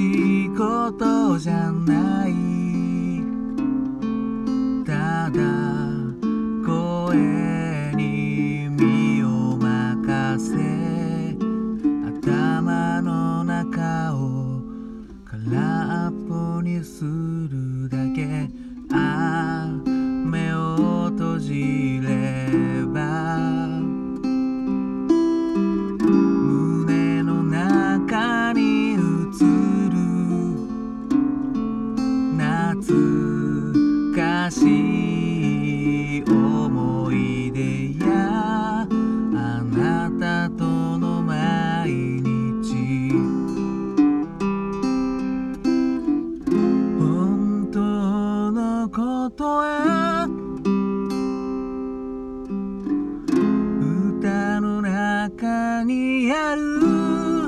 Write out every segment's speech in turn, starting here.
仕事じゃない中に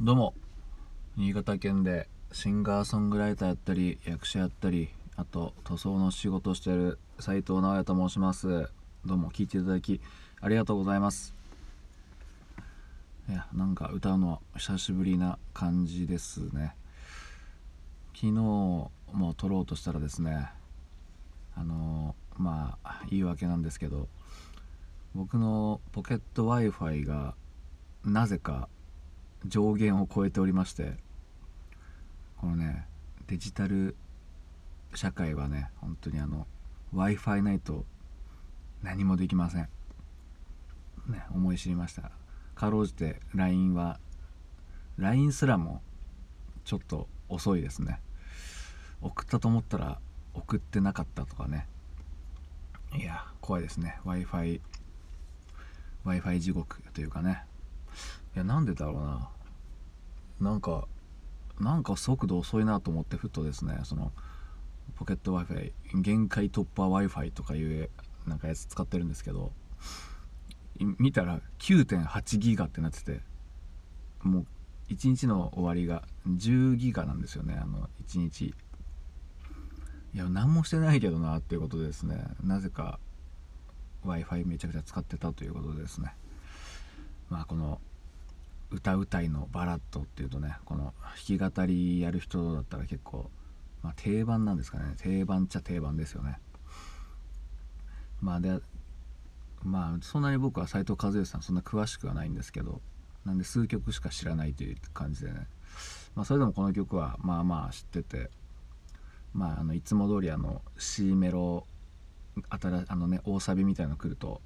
川県でシンガーソングライターやったり役者やったりあと塗装の仕事をしている斉藤直哉と申します。どうも聞いていただきありがとうございます。いやなんか歌うの久しぶりな感じですね。昨日も撮ろうとしたらですねあの、まあ言い訳なんですけど僕のポケット w i f i がなぜか上限を超えておりましてこのねデジタル社会はね本当にあの w i f i ないと何もできません。ね思い知りました。かろうじて LINE は LINE すらもちょっと遅いですね。送ったと思ったら送ってなかったとかね。いや怖いですね。w i f i w i f i 地獄というかね。いやなんでだろうな。なんかなんか速度遅いなと思ってふっとですねそのポケット Wi-Fi 限界突破 Wi-Fi とかいうなんかやつ使ってるんですけど見たら9.8ギガってなっててもう1日の終わりが10ギガなんですよねあの1日。いや何もしてないけどなっていうことですね。なぜか w i f i めちゃくちゃ使ってたということでですね。まあこの歌うたいのバラッドっていうとねこの弾き語りやる人だったら結構、まあ、定番なんですかね。定番っちゃ定番ですよね。まあでまあそんなに僕は斎藤和義さんそんな詳しくはないんですけどなんで数曲しか知らないという感じでね。まあそれでもこの曲はまあまあ知っててまああのいつも通りあの C メロあたらあのね大サビみたいなの来ると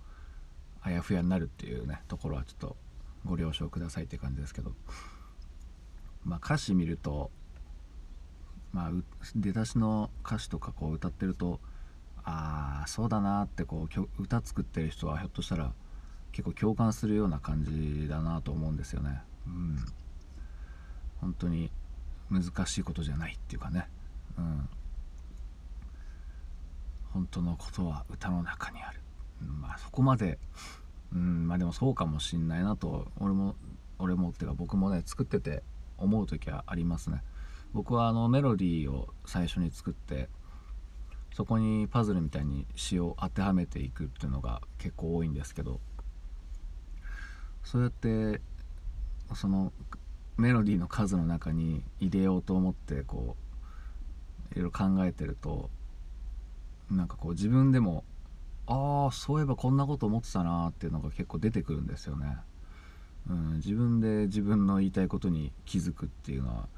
あやふやになるっていうねところはちょっとご了承くださいって感じですけど。まあ歌詞見るとまあ出だしの歌詞とかこう歌ってるとああそうだなってこう歌作ってる人はひょっとしたら結構共感するような感じだなと思うんですよね。うん。本当に難しいことじゃないっていうかね。うん。本当のことは歌の中にある、うん。まあそこまでうんまあでもそうかもしんないなと俺も俺もっていうか僕もね作ってて思う時はありますね。僕はあのメロディーを最初に作ってそこにパズルみたいに詩を当てはめていくっていうのが結構多いんですけどそうやってそのメロディーの数の中に入れようと思ってこういろいろ考えてるとなんかこう自分でもああそういえばこんなこと思ってたなっていうのが結構出てくるんですよね、うん、自分で自分の言いたいことに気づくっていうのは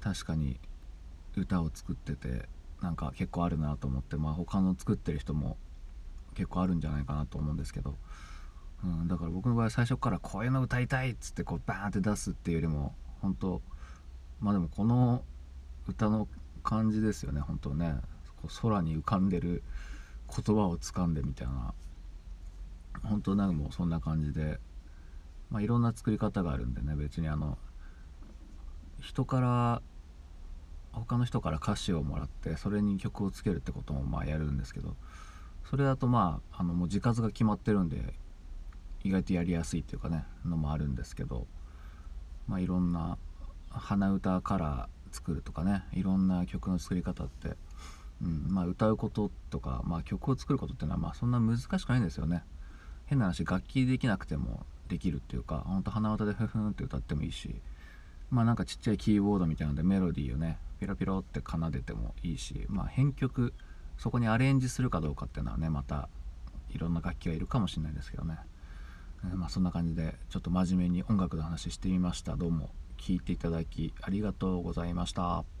確かに歌を作っててなんか結構あるなと思ってまあ他の作ってる人も結構あるんじゃないかなと思うんですけど、うん、だから僕の場合最初からこういうの歌いたいっつってこうバーンって出すっていうよりも本当まあでもこの歌の感じですよね本当ね。空に浮かんでる言葉をつかんでみたいな。本当なんかもうそんな感じで、まあ、いろんな作り方があるんでね。別にあの人から他の人から歌詞をもらってそれに曲をつけるってこともまあやるんですけど。それだとまああのもう字数が決まってるんで意外とやりやすいっていうかねのもあるんですけど。まあいろんな鼻歌から作るとかね。いろんな曲の作り方ってうんまあ、歌うこととか、まあ、曲を作ることっていうのはまあそんな難しくないんですよね。変な話楽器できなくてもできるっていうかほんと鼻歌でフフンって歌ってもいいしまあなんかちっちゃいキーボードみたいなのでメロディーをねピロピロって奏でてもいいしまあ編曲そこにアレンジするかどうかっていうのはねまたいろんな楽器がいるかもしれないですけどね、えー、まあそんな感じでちょっと真面目に音楽の話してみました。どうも聴いていただきありがとうございました。